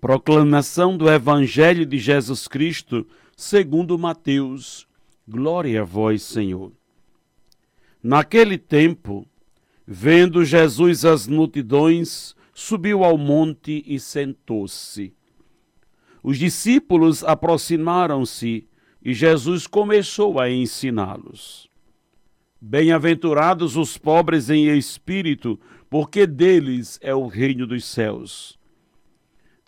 Proclamação do Evangelho de Jesus Cristo, segundo Mateus. Glória a vós, Senhor. Naquele tempo, vendo Jesus as multidões, subiu ao monte e sentou-se. Os discípulos aproximaram-se e Jesus começou a ensiná-los. Bem-aventurados os pobres em espírito, porque deles é o reino dos céus.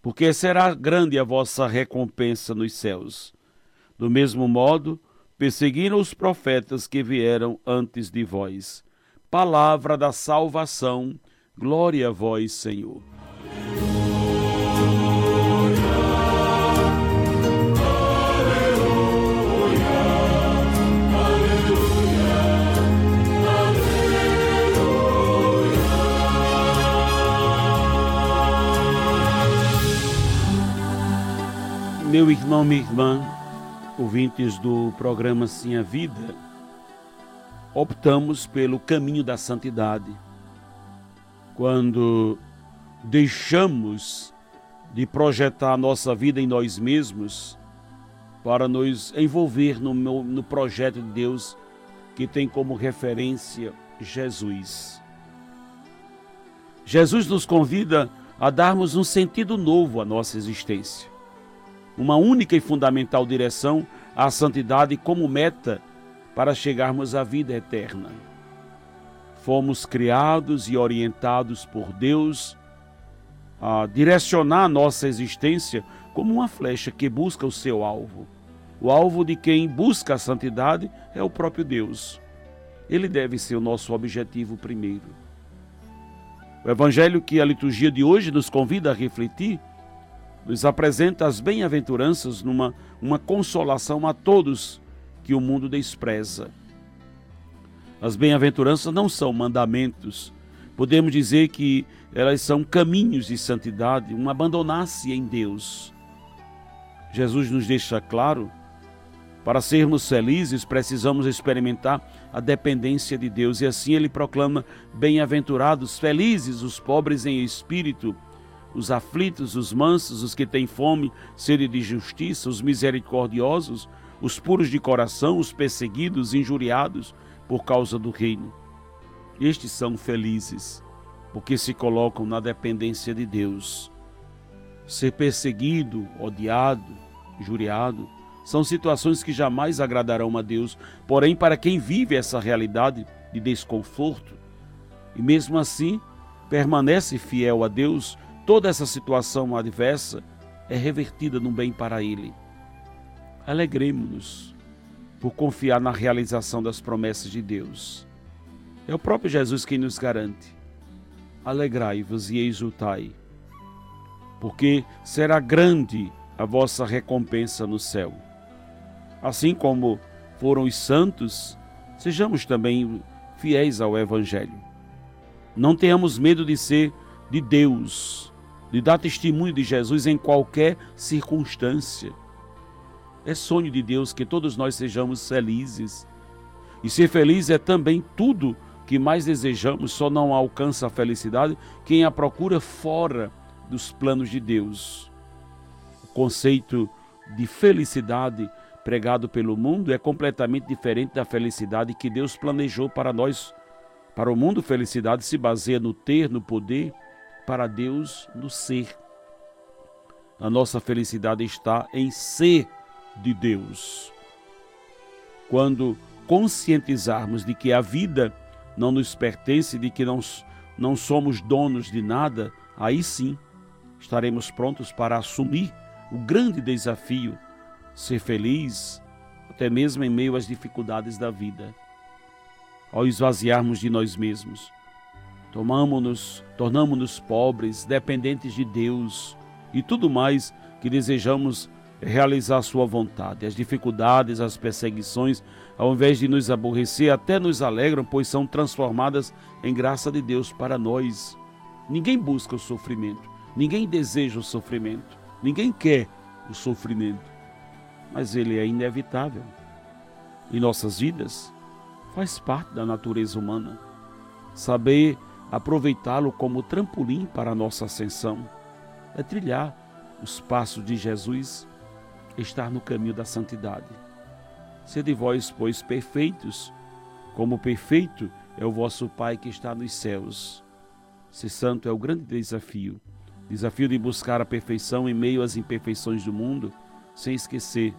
porque será grande a vossa recompensa nos céus. Do mesmo modo, perseguiram os profetas que vieram antes de vós. Palavra da salvação, glória a vós, Senhor. Meu irmão, minha irmã, ouvintes do programa Sim a Vida, optamos pelo caminho da santidade. Quando deixamos de projetar nossa vida em nós mesmos para nos envolver no, no projeto de Deus que tem como referência Jesus. Jesus nos convida a darmos um sentido novo à nossa existência uma única e fundamental direção à santidade como meta para chegarmos à vida eterna. Fomos criados e orientados por Deus a direcionar nossa existência como uma flecha que busca o seu alvo. O alvo de quem busca a santidade é o próprio Deus. Ele deve ser o nosso objetivo primeiro. O evangelho que a liturgia de hoje nos convida a refletir nos apresenta as bem-aventuranças numa uma consolação a todos que o mundo despreza. As bem-aventuranças não são mandamentos. Podemos dizer que elas são caminhos de santidade, um abandonar-se em Deus. Jesus nos deixa claro, para sermos felizes, precisamos experimentar a dependência de Deus, e assim ele proclama: Bem-aventurados, felizes os pobres em espírito, os aflitos, os mansos, os que têm fome, sede de justiça, os misericordiosos, os puros de coração, os perseguidos, injuriados por causa do reino. Estes são felizes, porque se colocam na dependência de Deus. Ser perseguido, odiado, injuriado, são situações que jamais agradarão a Deus, porém, para quem vive essa realidade de desconforto, e mesmo assim permanece fiel a Deus, toda essa situação adversa é revertida num bem para ele. Alegremos-nos por confiar na realização das promessas de Deus. É o próprio Jesus quem nos garante. Alegrai-vos e exultai, porque será grande a vossa recompensa no céu. Assim como foram os santos, sejamos também fiéis ao Evangelho. Não tenhamos medo de ser de Deus, de dar testemunho de Jesus em qualquer circunstância. É sonho de Deus que todos nós sejamos felizes. E ser feliz é também tudo que mais desejamos, só não alcança a felicidade quem a procura fora dos planos de Deus. O conceito de felicidade pregado pelo mundo é completamente diferente da felicidade que Deus planejou para nós. Para o mundo, felicidade se baseia no ter, no poder, para Deus, no ser. A nossa felicidade está em ser de Deus. Quando conscientizarmos de que a vida não nos pertence, de que não, não somos donos de nada, aí sim estaremos prontos para assumir o grande desafio, ser feliz, até mesmo em meio às dificuldades da vida. Ao esvaziarmos de nós mesmos, tomamos-nos, tornamos-nos pobres, dependentes de Deus e tudo mais que desejamos realizar a sua vontade. As dificuldades, as perseguições, ao invés de nos aborrecer, até nos alegram, pois são transformadas em graça de Deus para nós. Ninguém busca o sofrimento, ninguém deseja o sofrimento, ninguém quer o sofrimento, mas ele é inevitável. Em nossas vidas, faz parte da natureza humana. Saber aproveitá-lo como trampolim para a nossa ascensão é trilhar os passos de Jesus estar no caminho da santidade. Sede vós, pois, perfeitos, como perfeito é o vosso Pai que está nos céus. Ser santo é o grande desafio. Desafio de buscar a perfeição em meio às imperfeições do mundo, sem esquecer,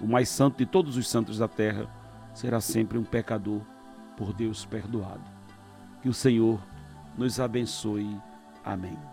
o mais santo de todos os santos da terra será sempre um pecador por Deus perdoado. Que o Senhor nos abençoe. Amém.